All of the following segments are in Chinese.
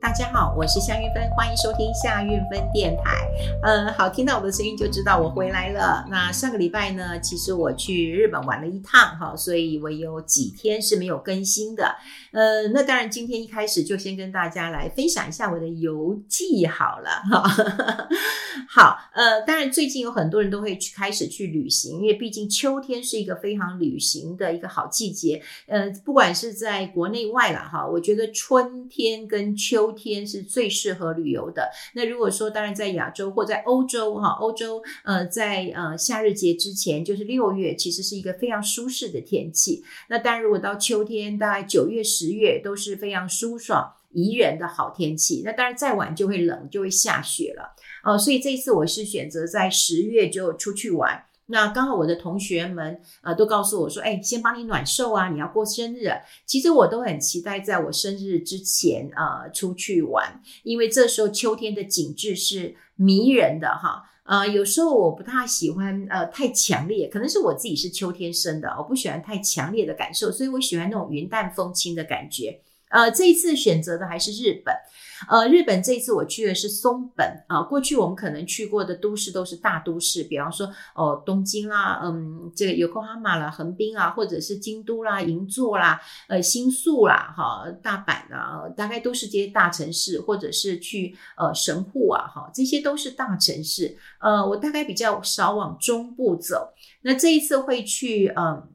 大家好，我是夏韵芬，欢迎收听夏韵芬电台。嗯，好，听到我的声音就知道我回来了。那上个礼拜呢，其实我去日本玩了一趟哈，所以我有几天是没有更新的。呃，那当然今天一开始就先跟大家来分享一下我的游记好了哈。好，呃，当然最近有很多人都会去开始去旅行，因为毕竟秋天是一个非常旅行的一个好季节。呃，不管是在国内外了哈，我觉得春天跟秋秋天是最适合旅游的。那如果说，当然在亚洲或在欧洲哈，欧洲呃，在呃夏日节之前，就是六月，其实是一个非常舒适的天气。那当然，如果到秋天，大概九月、十月都是非常舒爽宜人的好天气。那当然再晚就会冷，就会下雪了。哦、所以这一次我是选择在十月就出去玩。那刚好我的同学们呃都告诉我说，哎，先帮你暖寿啊，你要过生日。其实我都很期待在我生日之前呃出去玩，因为这时候秋天的景致是迷人的哈。呃，有时候我不太喜欢呃太强烈，可能是我自己是秋天生的，我不喜欢太强烈的感受，所以我喜欢那种云淡风轻的感觉。呃，这一次选择的还是日本。呃，日本这一次我去的是松本啊。过去我们可能去过的都市都是大都市，比方说哦东京啦，嗯，这个 Yokohama 啦，横滨啊，或者是京都啦、银座啦、呃新宿啦、哈大阪啊，大概都是这些大城市，或者是去呃神户啊，哈，这些都是大城市。呃，我大概比较少往中部走。那这一次会去嗯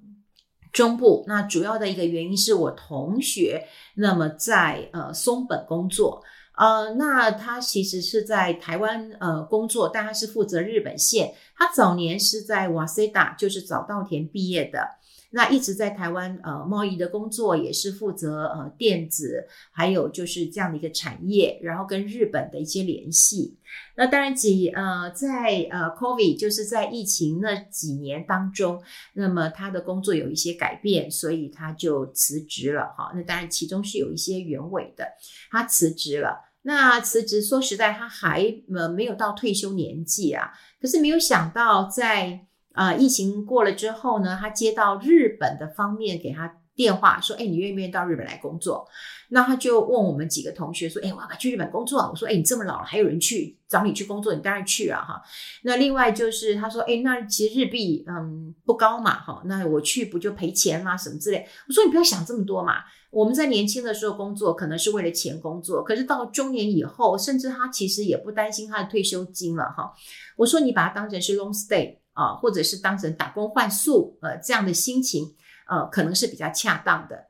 中部，那主要的一个原因是我同学那么在呃松本工作。呃，那他其实是在台湾呃工作，但他是负责日本线。他早年是在瓦塞达，就是早稻田毕业的。那一直在台湾呃贸易的工作，也是负责呃电子，还有就是这样的一个产业，然后跟日本的一些联系。那当然几呃在呃 COVID 就是在疫情那几年当中，那么他的工作有一些改变，所以他就辞职了哈。那当然其中是有一些原委的，他辞职了。那辞职说实在，他还呃没有到退休年纪啊，可是没有想到在。啊、疫情过了之后呢，他接到日本的方面给他电话说：“哎，你愿不愿意到日本来工作？”那他就问我们几个同学说：“哎，我要不要去日本工作？”我说：“哎，你这么老了，还有人去找你去工作，你当然去啊！”哈。那另外就是他说：“哎，那其实日币嗯不高嘛，哈，那我去不就赔钱吗？什么之类？”我说：“你不要想这么多嘛。我们在年轻的时候工作可能是为了钱工作，可是到中年以后，甚至他其实也不担心他的退休金了，哈。我说你把它当成是 long stay。”啊，或者是当成打工换宿，呃，这样的心情，呃，可能是比较恰当的。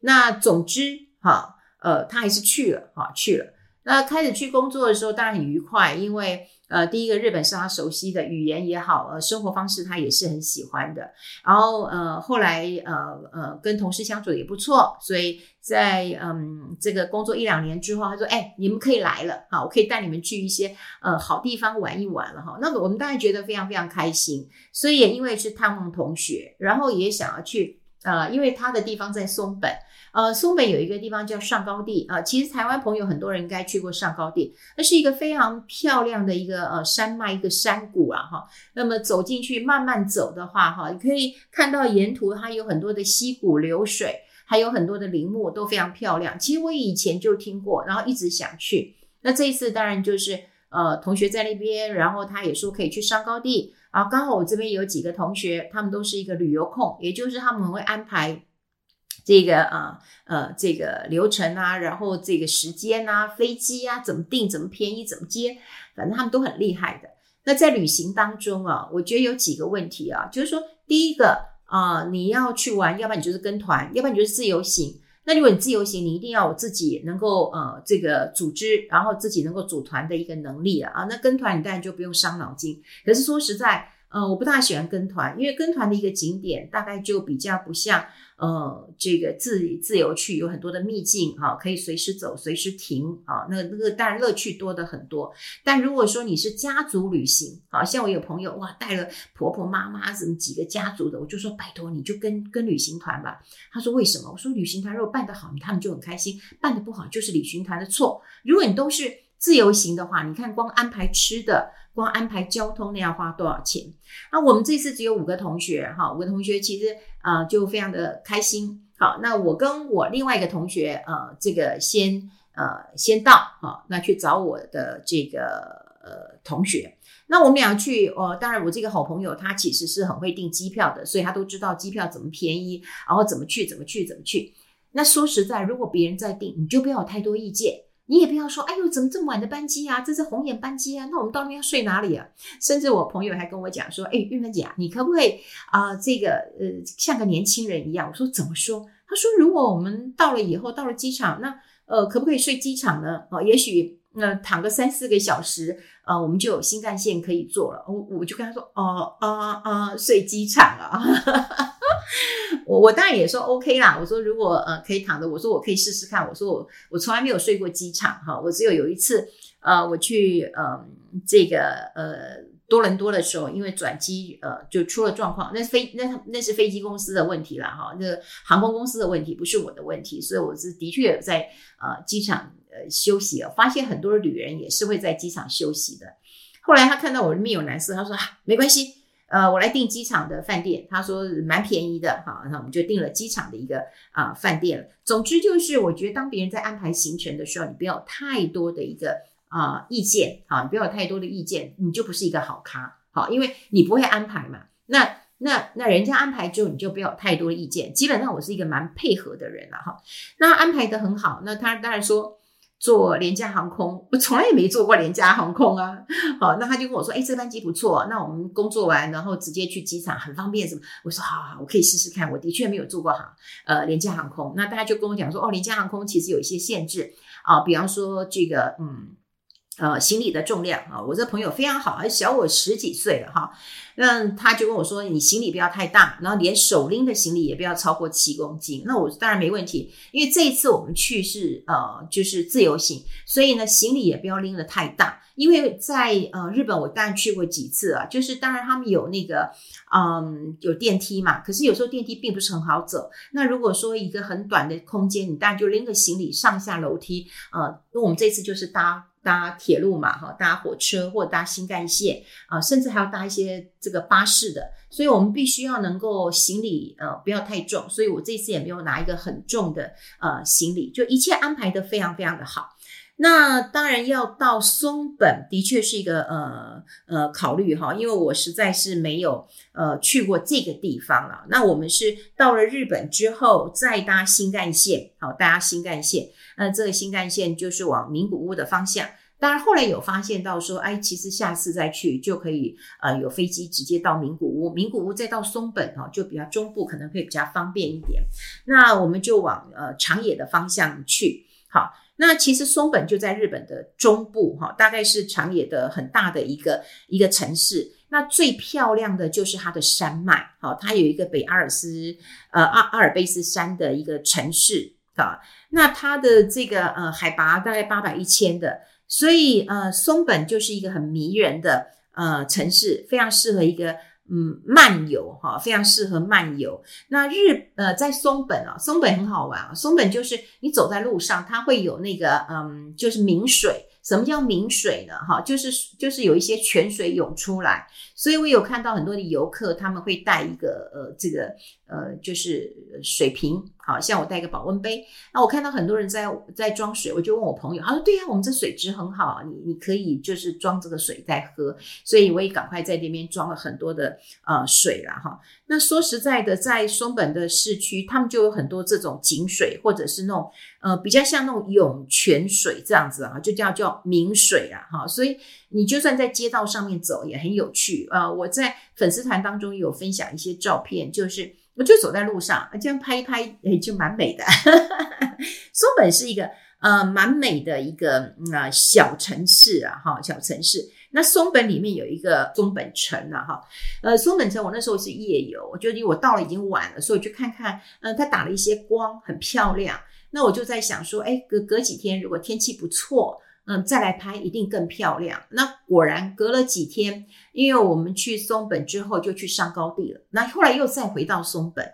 那总之，哈，呃，他还是去了，哈，去了。那开始去工作的时候，当然很愉快，因为。呃，第一个日本是他熟悉的语言也好，呃，生活方式他也是很喜欢的。然后呃，后来呃呃，跟同事相处也不错，所以在嗯这个工作一两年之后，他说：“哎，你们可以来了，好，我可以带你们去一些呃好地方玩一玩了哈。”那么我们当然觉得非常非常开心，所以也因为是探望同学，然后也想要去呃，因为他的地方在松本。呃，松本有一个地方叫上高地啊，其实台湾朋友很多人应该去过上高地，那是一个非常漂亮的一个呃山脉，一个山谷啊哈。那么走进去慢慢走的话哈，你可以看到沿途它有很多的溪谷流水，还有很多的林木都非常漂亮。其实我以前就听过，然后一直想去。那这一次当然就是呃同学在那边，然后他也说可以去上高地啊。刚好我这边有几个同学，他们都是一个旅游控，也就是他们会安排。这个啊呃这个流程啊，然后这个时间啊，飞机啊怎么订，怎么便宜，怎么接，反正他们都很厉害的。那在旅行当中啊，我觉得有几个问题啊，就是说第一个啊，你要去玩，要不然你就是跟团，要不然你就是自由行。那如果你自由行，你一定要有自己能够呃这个组织，然后自己能够组团的一个能力啊。那跟团你当然就不用伤脑筋。可是说实在，呃，我不大喜欢跟团，因为跟团的一个景点大概就比较不像。呃，这个自自由去有很多的秘境哈，可以随时走，随时停啊。那那个当然乐趣多的很多。但如果说你是家族旅行，好像我有朋友哇，带了婆婆妈妈什么几个家族的，我就说拜托你就跟跟旅行团吧。他说为什么？我说旅行团如果办得好，他们就很开心；办得不好，就是旅行团的错。如果你都是自由行的话，你看光安排吃的。光安排交通那要花多少钱？那我们这次只有五个同学，哈，五个同学其实啊、就非常的开心。好，那我跟我另外一个同学，呃，这个先呃先到哈，那去找我的这个呃同学。那我们俩去，呃，当然我这个好朋友他其实是很会订机票的，所以他都知道机票怎么便宜，然后怎么去，怎么去，怎么去。那说实在，如果别人在订，你就不要有太多意见。你也不要说，哎呦，怎么这么晚的班机啊？这是红眼班机啊？那我们到底要睡哪里啊？甚至我朋友还跟我讲说，哎，玉芬姐啊，你可不可以啊、这个呃，像个年轻人一样？我说怎么说？他说，如果我们到了以后，到了机场，那呃，可不可以睡机场呢？哦，也许呃，躺个三四个小时，呃，我们就有新干线可以坐了。我我就跟他说，哦啊啊，睡机场啊。我我当然也说 OK 啦，我说如果呃可以躺着，我说我可以试试看，我说我我从来没有睡过机场哈，我只有有一次呃我去呃这个呃多伦多的时候，因为转机呃就出了状况，那飞那那是飞机公司的问题了哈，那航空公司的问题不是我的问题，所以我是的确有在呃机场呃休息了，发现很多旅人也是会在机场休息的。后来他看到我的面有难色，他说啊没关系。呃，我来订机场的饭店，他说蛮便宜的，好，那我们就订了机场的一个啊、饭店。总之就是，我觉得当别人在安排行程的时候，你不要有太多的一个啊、意见，啊，你不要有太多的意见，你就不是一个好咖，好，因为你不会安排嘛。那那那人家安排之后，你就不要有太多的意见。基本上我是一个蛮配合的人了哈。那安排的很好，那他当然说。做廉价航空，我从来也没做过廉价航空啊。好，那他就跟我说：“哎，这班机不错，那我们工作完然后直接去机场，很方便，什么？”我说：“好好，我可以试试看。”我的确没有做过航，呃，廉价航空。那大家就跟我讲说：“哦，廉价航空其实有一些限制啊，比方说这个，嗯。”呃，行李的重量啊，我这朋友非常好，还小我十几岁了哈。那他就跟我说，你行李不要太大，然后连手拎的行李也不要超过七公斤。那我当然没问题，因为这一次我们去是呃就是自由行，所以呢行李也不要拎得太大。因为在呃日本我当然去过几次啊，就是当然他们有那个嗯有电梯嘛，可是有时候电梯并不是很好走。那如果说一个很短的空间，你当然就拎个行李上下楼梯呃，那我们这次就是搭。搭铁路嘛，哈，搭火车或者搭新干线啊，甚至还要搭一些这个巴士的，所以我们必须要能够行李呃不要太重，所以我这次也没有拿一个很重的呃行李，就一切安排的非常非常的好。那当然要到松本，的确是一个呃呃考虑哈，因为我实在是没有呃去过这个地方了。那我们是到了日本之后再搭新干线，好，搭新干线。那这个新干线就是往名古屋的方向。当然后来有发现到说，哎，其实下次再去就可以呃有飞机直接到名古屋，名古屋再到松本哈，就比较中部可能会比较方便一点。那我们就往呃长野的方向去，好。那其实松本就在日本的中部，哈，大概是长野的很大的一个一个城市。那最漂亮的就是它的山脉，好，它有一个北阿尔斯，呃阿阿尔卑斯山的一个城市，啊，那它的这个呃海拔大概八百一千的，所以呃松本就是一个很迷人的呃城市，非常适合一个。嗯，漫游哈，非常适合漫游。那日呃，在松本啊，松本很好玩啊。松本就是你走在路上，它会有那个嗯，就是明水。什么叫明水呢？哈，就是就是有一些泉水涌出来。所以我有看到很多的游客，他们会带一个呃，这个呃，就是水瓶。好像我带个保温杯，那我看到很多人在在装水，我就问我朋友，他说：“对呀，我们这水质很好，你你可以就是装这个水在喝。”所以我也赶快在那边装了很多的呃水了哈。那说实在的，在松本的市区，他们就有很多这种井水，或者是那种呃比较像那种涌泉水这样子啊，就叫叫明水啊哈。所以你就算在街道上面走也很有趣啊。呃，我在粉丝团当中有分享一些照片，就是。我就走在路上，这样拍一拍，哎，就蛮美的。松本是一个呃蛮美的一个啊、呃、小城市啊，哈，小城市。那松本里面有一个松本城啊，哈，呃，松本城我那时候是夜游，我觉得我到了已经晚了，所以我去看看，嗯、它打了一些光，很漂亮。那我就在想说，哎，隔隔几天如果天气不错。嗯，再来拍一定更漂亮。那果然隔了几天，因为我们去松本之后就去上高地了，那后来又再回到松本。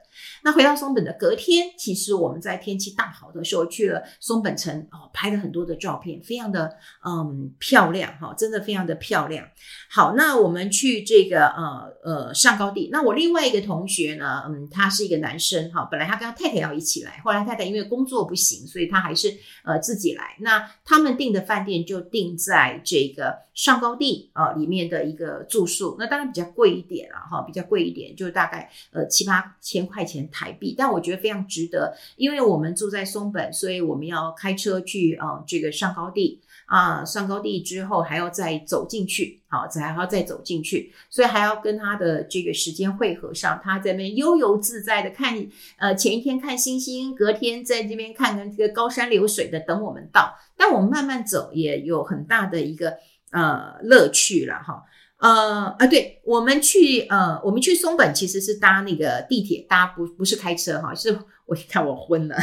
那回到松本的隔天，其实我们在天气大好的时候去了松本城哦，拍了很多的照片，非常的嗯漂亮哈，真的非常的漂亮。好，那我们去这个呃呃上高地。那我另外一个同学呢，嗯，他是一个男生哈，本来他跟他太太要一起来，后来太太因为工作不行，所以他还是呃自己来。那他们订的饭店就订在这个上高地啊里面的一个住宿，那当然比较贵一点了哈，比较贵一点，就大概呃七八千块钱台币，但我觉得非常值得，因为我们住在松本，所以我们要开车去啊这个上高地。啊，上高地之后还要再走进去，好，再还要再走进去，所以还要跟他的这个时间汇合上。他在那边悠游自在的看，呃，前一天看星星，隔天在这边看看这个高山流水的等我们到。但我们慢慢走也有很大的一个呃乐趣了哈。呃啊，对，我们去呃我们去松本其实是搭那个地铁，搭不不是开车哈，是 我看我昏了。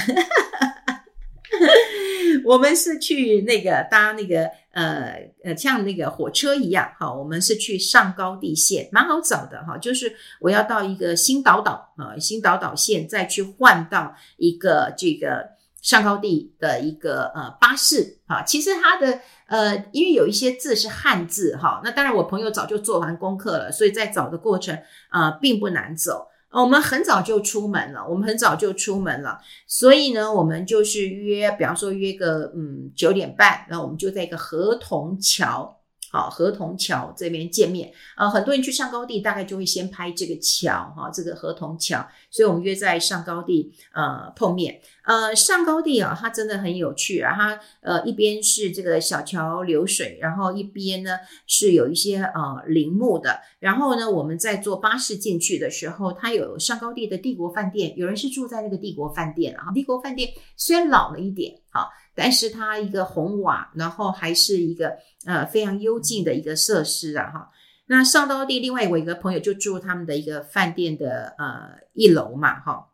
我们是去那个搭那个呃呃像那个火车一样哈，我们是去上高地线，蛮好找的哈。就是我要到一个新岛岛啊，新岛岛线再去换到一个这个上高地的一个呃巴士啊。其实它的呃，因为有一些字是汉字哈，那当然我朋友早就做完功课了，所以在找的过程啊，并不难走。我们很早就出门了，我们很早就出门了，所以呢，我们就是约，比方说约个嗯九点半，那我们就在一个河童桥。好，河童桥这边见面，呃，很多人去上高地，大概就会先拍这个桥，哈，这个河童桥，所以我们约在上高地，呃，碰面，呃，上高地啊，它真的很有趣啊，它呃一边是这个小桥流水，然后一边呢是有一些呃林木的，然后呢，我们在坐巴士进去的时候，它有上高地的帝国饭店，有人是住在那个帝国饭店啊，帝国饭店虽然老了一点，好。但是它一个红瓦，然后还是一个呃非常幽静的一个设施啊哈。那上高地，另外我一个朋友就住他们的一个饭店的呃一楼嘛哈。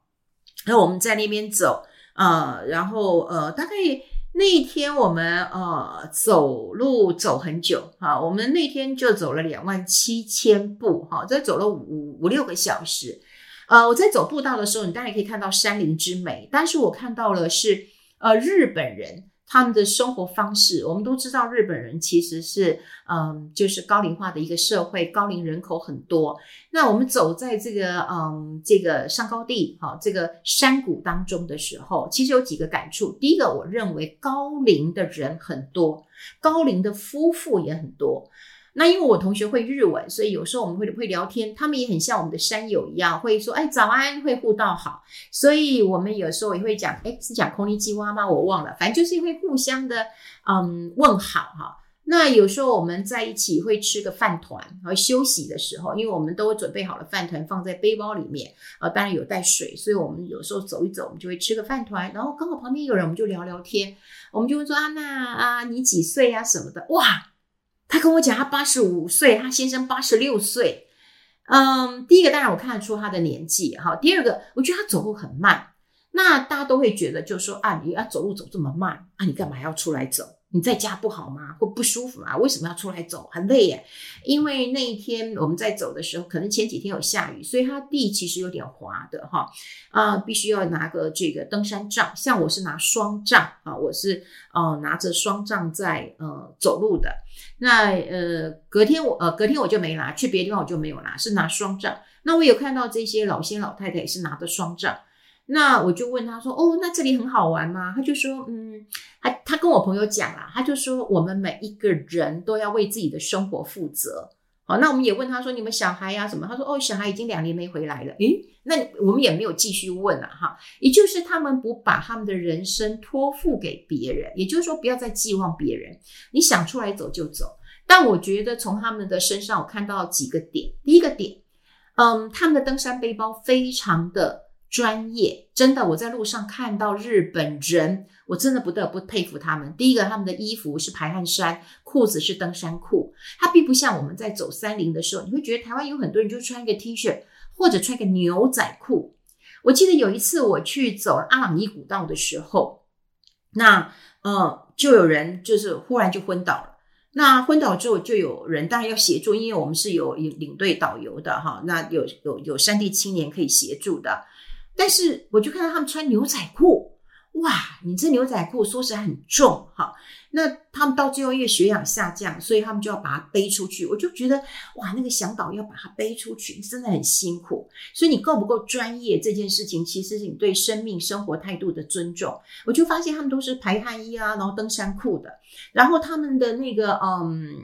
然后我们在那边走呃，然后呃大概那一天我们呃走路走很久哈，我们那天就走了两万七千步哈，这走了五五六个小时。呃，我在走步道的时候，你当然可以看到山林之美，但是我看到了是。呃，日本人他们的生活方式，我们都知道，日本人其实是嗯，就是高龄化的一个社会，高龄人口很多。那我们走在这个嗯，这个上高地哈，这个山谷当中的时候，其实有几个感触。第一个，我认为高龄的人很多，高龄的夫妇也很多。那因为我同学会日文，所以有时候我们会会聊天，他们也很像我们的山友一样，会说哎早安，会互道好。所以我们有时候也会讲，哎是讲こんにちは吗？我忘了，反正就是会互相的嗯问好哈。那有时候我们在一起会吃个饭团，然后休息的时候，因为我们都准备好了饭团放在背包里面，呃当然有带水，所以我们有时候走一走，我们就会吃个饭团，然后刚好旁边有人，我们就聊聊天，我们就会说啊那啊你几岁呀、啊、什么的，哇。 他跟我讲，他八十五岁，他先生八十六岁。嗯，第一个当然我看得出他的年纪哈。第二个，我觉得他走路很慢。那大家都会觉得，就说啊，你要走路走这么慢啊，你干嘛要出来走？你在家不好吗？或不舒服吗？为什么要出来走？很累耶。因为那一天我们在走的时候，可能前几天有下雨，所以它地其实有点滑的哈。啊，必须要拿个这个登山杖，像我是拿双杖啊，我是呃拿着双杖在呃走路的。那呃隔天我呃隔天我就没拿，去别地方我就没有拿，是拿双杖。那我有看到这些老先老太太也是拿着双杖。那我就问他说：“哦，那这里很好玩吗？”他就说：“嗯，他他跟我朋友讲啊，他就说我们每一个人都要为自己的生活负责。好，那我们也问他说：你们小孩呀什么？他说：哦，小孩已经两年没回来了。诶，那我们也没有继续问了哈。也就是他们不把他们的人生托付给别人，也就是说不要再寄望别人。你想出来走就走。但我觉得从他们的身上我看到几个点。第一个点，嗯，他们的登山背包非常的。”专业，真的，我在路上看到日本人，我真的不得不佩服他们。第一个，他们的衣服是排汗衫，裤子是登山裤，它并不像我们在走山林的时候，你会觉得台湾有很多人就穿一个 T 恤或者穿个牛仔裤。我记得有一次我去走阿朗壹古道的时候，那呃，就有人就是忽然就昏倒了。那昏倒之后，就有人当然要协助，因为我们是有领领队导游的哈，那有有有山地青年可以协助的。但是我就看到他们穿牛仔裤，哇，你这牛仔裤说实在很重哈。那他们到最后因为血氧下降，所以他们就要把它背出去。我就觉得哇，那个向导要把它背出去，真的很辛苦。所以你够不够专业这件事情，其实是你对生命生活态度的尊重。我就发现他们都是排汗衣啊，然后登山裤的，然后他们的那个嗯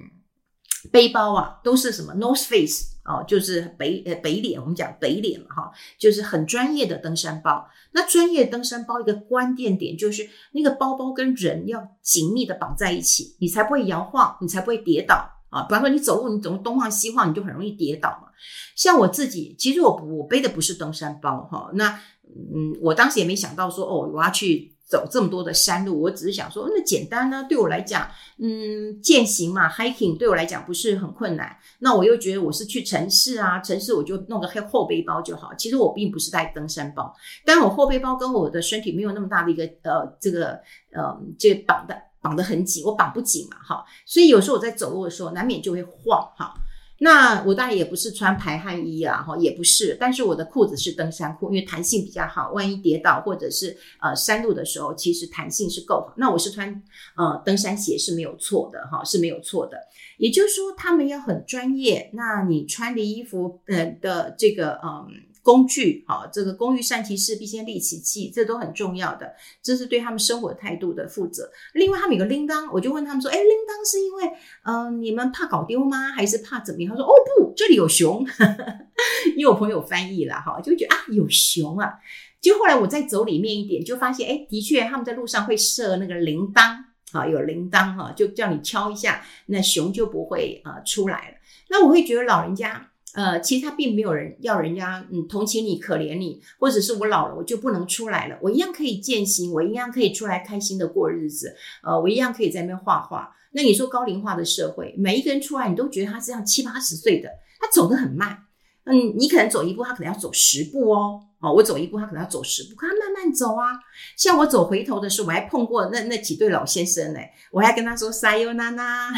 背包啊，都是什么 North Face。哦，就是北呃北脸，我们讲北脸嘛哈，就是很专业的登山包。那专业登山包一个关键点就是那个包包跟人要紧密的绑在一起，你才不会摇晃，你才不会跌倒啊。比方说你走路，你总东晃西晃，你就很容易跌倒嘛。像我自己，其实我我背的不是登山包哈，那嗯，我当时也没想到说哦，我要去。走这么多的山路，我只是想说，那简单呢、对我来讲，嗯，健行嘛，hiking 对我来讲不是很困难。那我又觉得我是去城市啊，城市我就弄个黑后背包就好。其实我并不是带登山包，但我后背包跟我的身体没有那么大的一个呃，这个呃，这个绑的绑得很紧，我绑不紧嘛，哈。所以有时候我在走路的时候，难免就会晃，哈。那我当然也不是穿排汗衣啊，哈，也不是，但是我的裤子是登山裤，因为弹性比较好，万一跌倒或者是呃山路的时候，其实弹性是够好。那我是穿呃登山鞋是没有错的，哈，是没有错的。也就是说，他们要很专业。那你穿的衣服，呃的这个嗯。工具，好，这个工欲善其事，必先利其器，这都很重要的，这是对他们生活态度的负责。另外，他们有个铃铛，我就问他们说：“哎，铃铛是因为，嗯、你们怕搞丢吗？还是怕怎么样？”他说：“哦不，这里有熊。”因为我朋友翻译了哈，就觉得啊有熊啊。就后来我再走里面一点，就发现，哎，的确他们在路上会设那个铃铛，啊，有铃铛哈，就叫你敲一下，那熊就不会呃出来了。那我会觉得老人家。呃，其实他并没有人要人家嗯同情你、可怜你，或者是我老了我就不能出来了，我一样可以践行，我一样可以出来开心的过日子，呃，我一样可以在那边画画。那你说高龄化的社会，每一个人出来，你都觉得他是像七八十岁的，他走得很慢，嗯，你可能走一步，他可能要走十步哦，哦，我走一步，他可能要走十步，他慢慢走啊。像我走回头的时候，我还碰过那那几对老先生呢，我还跟他说撒由那拉，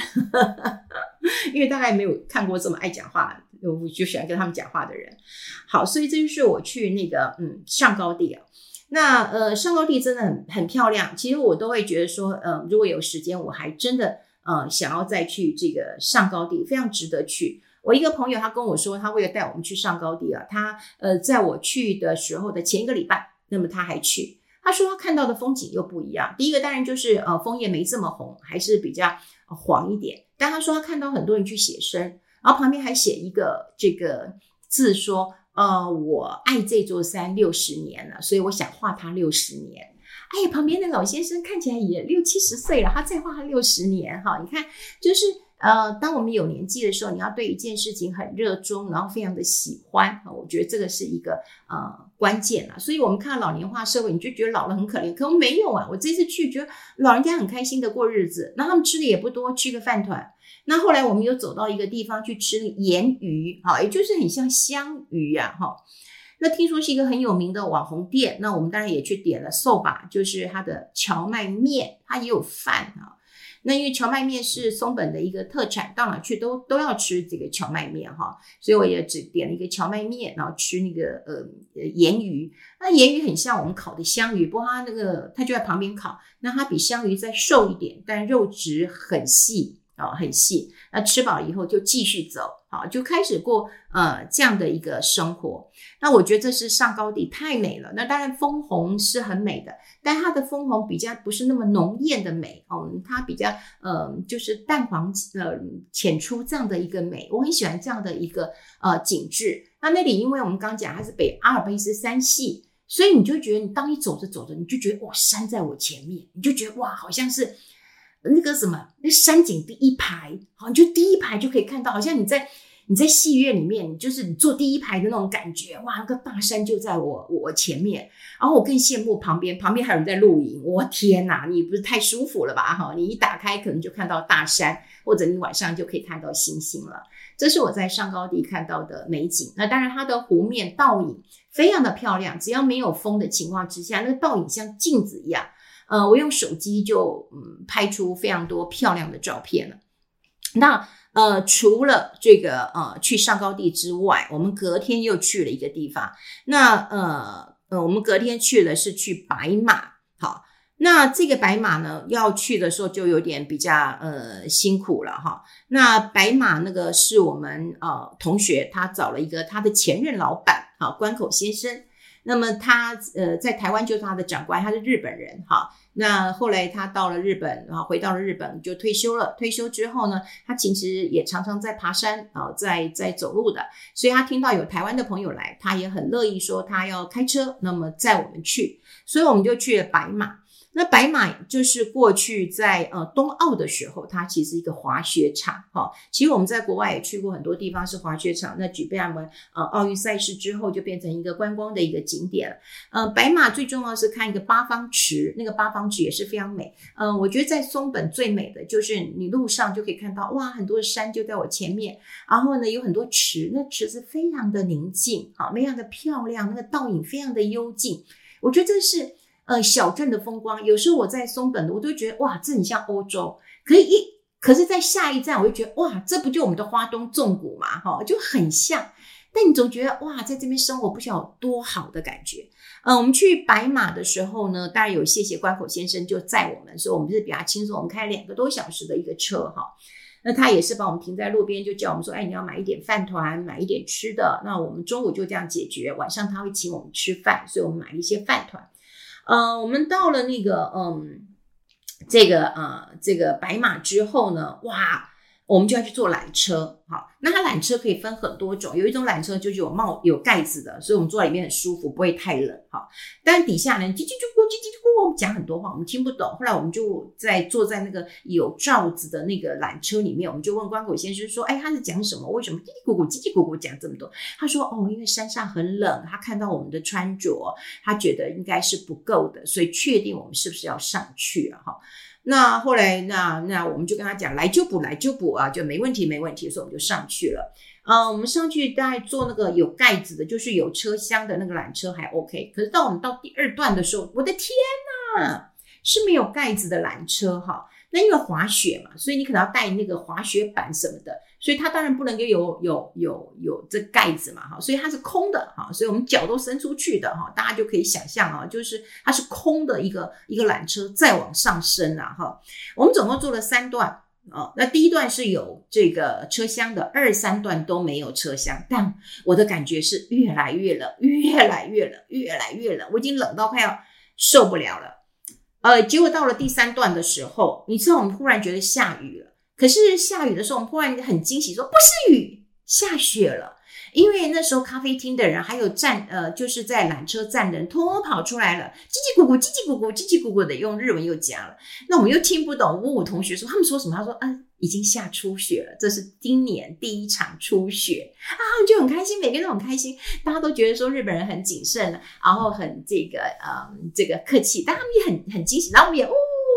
因为大概没有看过这么爱讲话。我就喜欢跟他们讲话的人，好，所以这就是我去那个嗯上高地啊。那呃上高地真的很很漂亮，其实我都会觉得说，呃如果有时间，我还真的呃想要再去这个上高地，非常值得去。我一个朋友他跟我说，他为了带我们去上高地啊，他呃在我去的时候的前一个礼拜，那么他还去，他说他看到的风景又不一样。第一个当然就是呃枫叶没这么红，还是比较黄一点，但他说他看到很多人去写生。然后旁边还写一个这个字说，呃，我爱这座山六十年了，所以我想画它六十年。哎，旁边的老先生看起来也六七十岁了，他再画他六十年，哈，你看，就是呃，当我们有年纪的时候，你要对一件事情很热衷，然后非常的喜欢，我觉得这个是一个呃关键了。所以我们看老年化社会，你就觉得老了很可怜，可我没有啊，我这次去觉得老人家很开心的过日子，那他们吃的也不多，吃个饭团。那后来我们又走到一个地方去吃盐鱼，哈，也就是很像香鱼呀，哈。那听说是一个很有名的网红店，那我们当然也去点了寿把，就是它的荞麦面，它也有饭啊。那因为荞麦面是松本的一个特产，到哪去都都要吃这个荞麦面哈，所以我也只点了一个荞麦面，然后吃那个呃盐鱼。那盐鱼很像我们烤的香鱼，不过它那个它就在旁边烤，那它比香鱼再瘦一点，但肉质很细。哦，很细。那吃饱以后就继续走，好，就开始过呃这样的一个生活。那我觉得这是上高地太美了。那当然枫红是很美的，但它的枫红比较不是那么浓艳的美哦，它比较呃就是淡黄呃浅出这样的一个美。我很喜欢这样的一个呃景致。那那里因为我们刚讲它是北阿尔卑斯山系，所以你就觉得你当你走着走着，你就觉得哇山在我前面，你就觉得哇好像是。那个什么，那山景第一排，好，你就第一排就可以看到，好像你在你在戏院里面，就是你坐第一排的那种感觉，哇，那个大山就在我我前面，然后我更羡慕旁边，旁边还有人在露营，我天哪，你不是太舒服了吧？哈，你一打开可能就看到大山，或者你晚上就可以看到星星了。这是我在上高地看到的美景。那当然，它的湖面倒影非常的漂亮，只要没有风的情况之下，那个倒影像镜子一样。呃，我用手机就嗯拍出非常多漂亮的照片了。那。呃，除了这个呃去上高地之外，我们隔天又去了一个地方。那呃呃，我们隔天去的是去白马。好，那这个白马呢，要去的时候就有点比较呃辛苦了哈。那白马那个是我们呃同学，他找了一个他的前任老板，好，关口先生。那么他呃在台湾就是他的长官，他是日本人哈。那后来他到了日本，然后回到了日本就退休了。退休之后呢，他其实也常常在爬山啊，在在走路的。所以他听到有台湾的朋友来，他也很乐意说他要开车，那么载我们去。所以我们就去了白马。那白马就是过去在呃冬奥的时候，它其实一个滑雪场哈。其实我们在国外也去过很多地方是滑雪场。那举办完呃奥运赛事之后，就变成一个观光的一个景点了。呃，白马最重要是看一个八方池，那个八方池也是非常美。嗯、我觉得在松本最美的就是你路上就可以看到哇，很多山就在我前面，然后呢有很多池，那池子非常的宁静，好，非常的漂亮，那个倒影非常的幽静。我觉得这是。呃，小镇的风光，有时候我在松本，我都觉得哇，这很像欧洲。可以一，可是，在下一站，我就觉得哇，这不就我们的花东纵谷嘛，哈，就很像。但你总觉得哇，在这边生活不晓得有多好的感觉。呃，我们去白马的时候呢，当然有谢谢关口先生就载我们，所以我们是比较轻松，我们开两个多小时的一个车哈。那他也是把我们停在路边，就叫我们说，哎，你要买一点饭团，买一点吃的。那我们中午就这样解决，晚上他会请我们吃饭，所以我们买一些饭团。呃，我们到了那个，嗯，这个，啊，这个白马之后呢，哇，我们就要去坐缆车，好。那它缆车可以分很多种，有一种缆车就是有帽有盖子的，所以我们坐在里面很舒服，不会太冷哈。但底下呢，叽叽咕咕，叽叽咕咕，我们讲很多话，我们听不懂。后来我们就在坐在那个有罩子的那个缆车里面，我们就问关口先生说：“哎，他是讲什么？为什么叽叽咕咕、叽叽咕咕讲这么多？”他说：“哦，因为山上很冷，他看到我们的穿着，他觉得应该是不够的，所以确定我们是不是要上去了哈。”那后来，那那我们就跟他讲，来就补，来就补啊，就没问题，没问题，所以我们就上去了。嗯，我们上去大概坐那个有盖子的，就是有车厢的那个缆车还 OK。可是到我们到第二段的时候，我的天呐，是没有盖子的缆车哈。那因为滑雪嘛，所以你可能要带那个滑雪板什么的，所以它当然不能够有有有有这盖子嘛哈，所以它是空的哈，所以我们脚都伸出去的哈，大家就可以想象啊，就是它是空的一个一个缆车再往上升了哈。我们总共坐了三段啊，那第一段是有这个车厢的，二三段都没有车厢，但我的感觉是越来越冷，越来越冷，越来越冷，我已经冷到快要受不了了。呃，结果到了第三段的时候，你知道我们忽然觉得下雨了。可是下雨的时候，我们忽然很惊喜，说不是雨，下雪了。因为那时候咖啡厅的人，还有站呃，就是在缆车站的人，通通跑出来了，叽叽咕咕，叽叽咕咕，叽叽咕咕的，用日文又讲了。那我们又听不懂。五五同学说他们说什么？他说嗯。已经下初雪了，这是今年第一场初雪啊，就很开心，每个人都很开心，大家都觉得说日本人很谨慎，然后很这个呃这个客气，但他们也很很惊喜，然后我们也哦，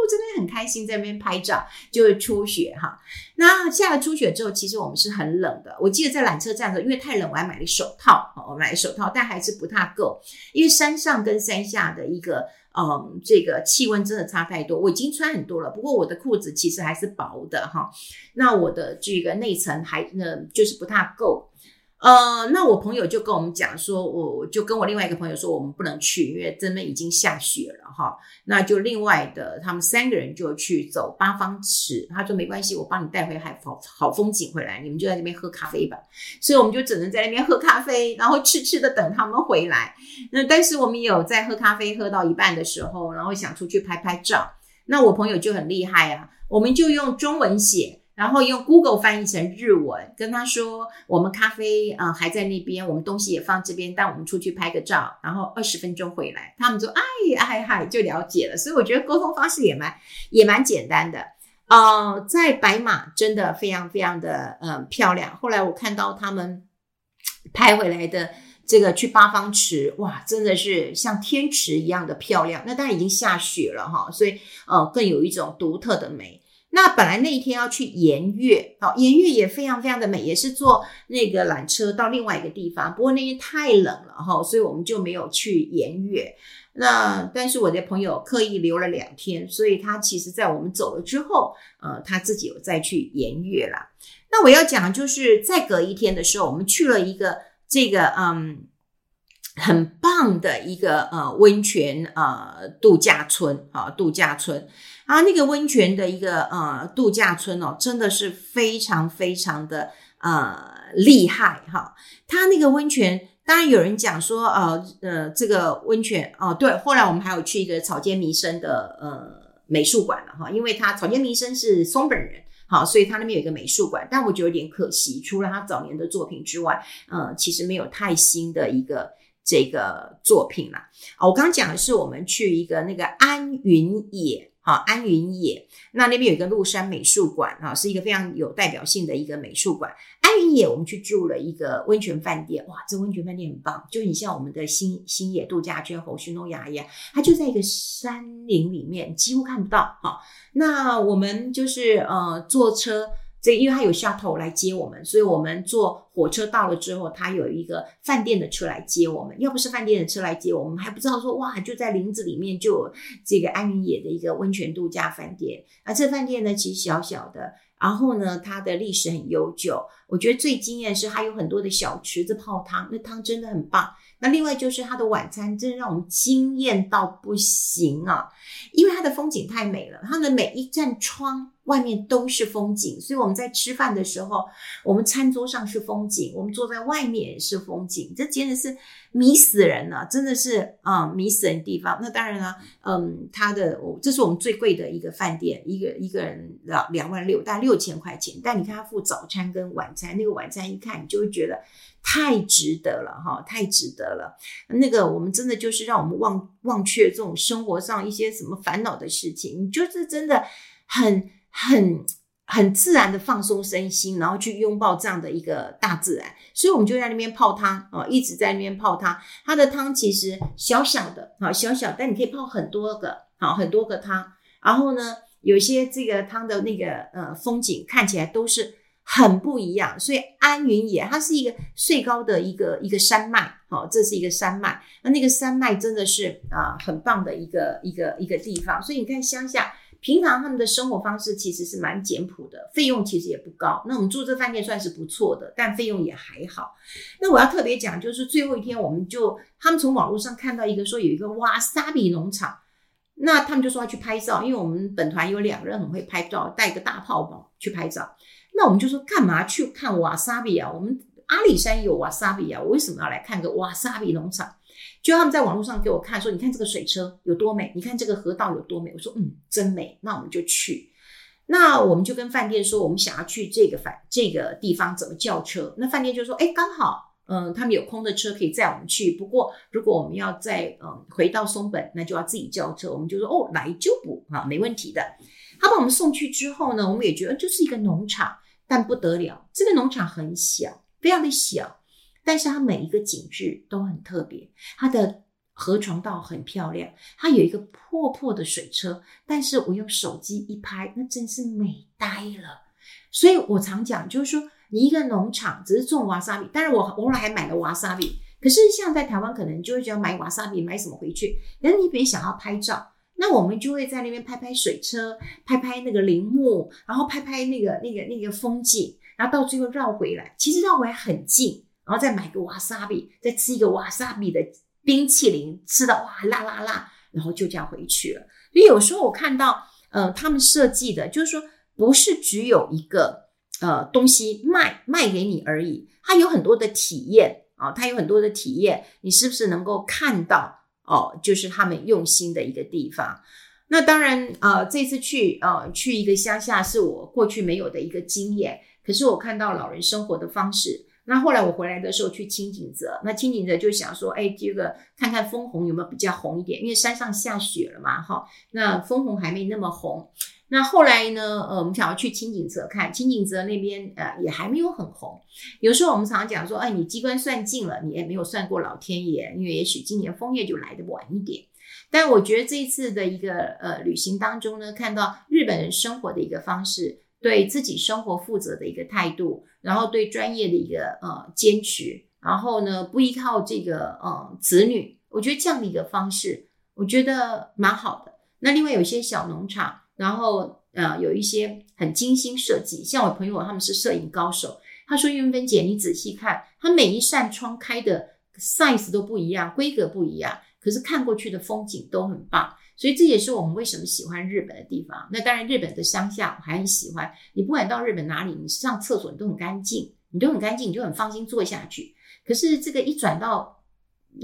真的很开心，在那边拍照，就是初雪哈。那下了初雪之后，其实我们是很冷的。我记得在缆车站的时候，因为太冷，我还买了手套，我买了手套，但还是不太够，因为山上跟山下的一个。嗯，这个气温真的差太多。我已经穿很多了，不过我的裤子其实还是薄的哈。那我的这个内层还呢，就是不太够。呃，那我朋友就跟我们讲说，我就跟我另外一个朋友说，我们不能去，因为真的已经下雪了哈。那就另外的他们三个人就去走八方池。他说没关系，我帮你带回海好好风景回来，你们就在那边喝咖啡吧。所以我们就只能在那边喝咖啡，然后痴痴的等他们回来。那但是我们有在喝咖啡喝到一半的时候，然后想出去拍拍照。那我朋友就很厉害啊，我们就用中文写。然后用 Google 翻译成日文，跟他说我们咖啡啊、呃、还在那边，我们东西也放这边，但我们出去拍个照，然后二十分钟回来。他们说哎哎嗨，就了解了。所以我觉得沟通方式也蛮也蛮简单的。呃，在白马真的非常非常的呃漂亮。后来我看到他们拍回来的这个去八方池，哇，真的是像天池一样的漂亮。那当然已经下雪了哈，所以呃更有一种独特的美。那本来那一天要去盐月，好，盐月也非常非常的美，也是坐那个缆车到另外一个地方。不过那天太冷了哈，所以我们就没有去盐月。那但是我的朋友刻意留了两天，所以他其实在我们走了之后，呃，他自己有再去盐月啦。那我要讲就是再隔一天的时候，我们去了一个这个嗯很棒的一个呃温泉呃度假村啊度假村。啊，那个温泉的一个呃度假村哦，真的是非常非常的呃厉害哈。它那个温泉，当然有人讲说，呃呃，这个温泉哦，对。后来我们还有去一个草间弥生的呃美术馆了哈，因为他草间弥生是松本人，好，所以他那边有一个美术馆。但我觉得有点可惜，除了他早年的作品之外，呃，其实没有太新的一个这个作品啦。啊，我刚刚讲的是我们去一个那个安云野。啊，安云野，那那边有一个鹿山美术馆啊，是一个非常有代表性的一个美术馆。安云野，我们去住了一个温泉饭店，哇，这温泉饭店很棒，就很像我们的星星野度假村、吼熏诺亚一样，它就在一个山林里面，几乎看不到。好，那我们就是呃坐车。这因为他有 shuttle 来接我们，所以我们坐火车到了之后，他有一个饭店的车来接我们。要不是饭店的车来接我们，还不知道说哇，就在林子里面就有这个安云野的一个温泉度假饭店。啊，这饭店呢其实小小的，然后呢它的历史很悠久。我觉得最惊艳的是它有很多的小池子泡汤，那汤真的很棒。那另外就是它的晚餐真的让我们惊艳到不行啊，因为它的风景太美了，它的每一扇窗。外面都是风景，所以我们在吃饭的时候，我们餐桌上是风景，我们坐在外面也是风景，这简直是迷死人了，真的是啊、迷死人地方。那当然了，嗯，它的这是我们最贵的一个饭店，一个一个人两两万六，大概六千块钱。但你看他付早餐跟晚餐，那个晚餐一看你就会觉得太值得了哈，太值得了。那个我们真的就是让我们忘忘却这种生活上一些什么烦恼的事情，你就是真的很。很很自然的放松身心，然后去拥抱这样的一个大自然，所以我们就在那边泡汤啊，一直在那边泡汤。它的汤其实小小的啊，小小，但你可以泡很多个，好很多个汤。然后呢，有些这个汤的那个呃风景看起来都是很不一样。所以安云野它是一个最高的一个一个山脉，好，这是一个山脉。那那个山脉真的是啊很棒的一个一个一个地方。所以你看乡下。平常他们的生活方式其实是蛮简朴的，费用其实也不高。那我们住这饭店算是不错的，但费用也还好。那我要特别讲，就是最后一天，我们就他们从网络上看到一个说有一个瓦萨比农场，那他们就说要去拍照，因为我们本团有两个人很会拍照，带一个大泡泡去拍照。那我们就说干嘛去看瓦萨比啊？我们阿里山有瓦萨比啊，我为什么要来看个瓦萨比农场？就他们在网络上给我看，说你看这个水车有多美，你看这个河道有多美。我说嗯，真美，那我们就去。那我们就跟饭店说，我们想要去这个饭这个地方怎么叫车？那饭店就说，哎，刚好，嗯，他们有空的车可以载我们去。不过如果我们要再嗯回到松本，那就要自己叫车。我们就说哦，来就补啊，没问题的。他把我们送去之后呢，我们也觉得就是一个农场，但不得了，这个农场很小，非常的小。但是它每一个景致都很特别，它的河床道很漂亮，它有一个破破的水车，但是我用手机一拍，那真是美呆了。所以我常讲，就是说你一个农场只是种瓦萨比，当然我偶尔还买了瓦萨比，可是像在台湾可能就会觉得买瓦萨比买什么回去，但是你别想要拍照，那我们就会在那边拍拍水车，拍拍那个林木，然后拍拍那个那个那个风景，然后到最后绕回来，其实绕回来很近。然后再买个瓦萨比，再吃一个瓦萨比的冰淇淋，吃的哇辣辣辣，然后就这样回去了。所以有时候我看到，呃，他们设计的就是说，不是只有一个呃东西卖卖给你而已，它有很多的体验啊，它有很多的体验，你是不是能够看到哦？就是他们用心的一个地方。那当然，呃，这次去呃去一个乡下是我过去没有的一个经验，可是我看到老人生活的方式。那后来我回来的时候去轻井泽，那轻井泽就想说，哎，这个看看枫红有没有比较红一点，因为山上下雪了嘛，哈，那枫红还没那么红。那后来呢，呃，我们想要去轻井泽看，轻井泽那边呃也还没有很红。有时候我们常常讲说，哎，你机关算尽了，你也没有算过老天爷，因为也许今年枫叶就来得晚一点。但我觉得这一次的一个呃旅行当中呢，看到日本人生活的一个方式，对自己生活负责的一个态度，然后对专业的一个呃坚持，然后呢不依靠这个呃子女，我觉得这样的一个方式，我觉得蛮好的。那另外有一些小农场，然后呃有一些很精心设计，像我朋友他们是摄影高手，他说云芬姐你仔细看，他每一扇窗开的 size 都不一样，规格不一样。可是看过去的风景都很棒，所以这也是我们为什么喜欢日本的地方。那当然，日本的乡下我还很喜欢。你不管到日本哪里，你上厕所你都很干净，你都很干净，你就很放心坐下去。可是这个一转到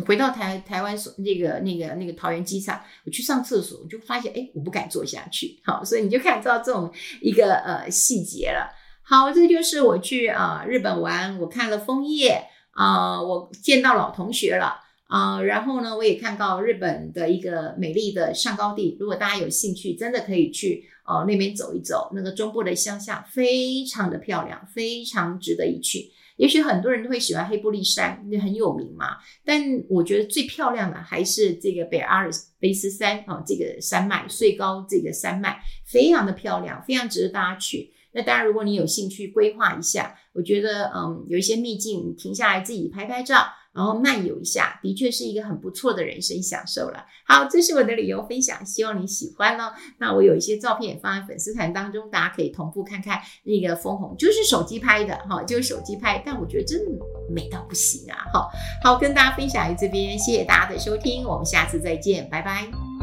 回到台台湾所那个那个那个桃园机场，我去上厕所，我就发现哎，我不敢坐下去。好，所以你就看到这种一个呃细节了。好，这就是我去啊、日本玩，我看了枫叶啊，我见到老同学了。啊、然后呢，我也看到日本的一个美丽的上高地。如果大家有兴趣，真的可以去哦、那边走一走。那个中部的乡下非常的漂亮，非常值得一去。也许很多人都会喜欢黑部利山，那很有名嘛。但我觉得最漂亮的还是这个北阿尔卑斯山啊、这个山脉最高这个山脉非常的漂亮，非常值得大家去。那当然，如果你有兴趣规划一下，我觉得嗯有一些秘境，停下来自己拍拍照。然后漫游一下，的确是一个很不错的人生享受了。好，这是我的旅游分享，希望你喜欢哦。那我有一些照片也放在粉丝团当中，大家可以同步看看那个枫红，就是手机拍的哈，就是手机拍，但我觉得真的美到不行啊！好，好，跟大家分享于这边，谢谢大家的收听，我们下次再见，拜拜。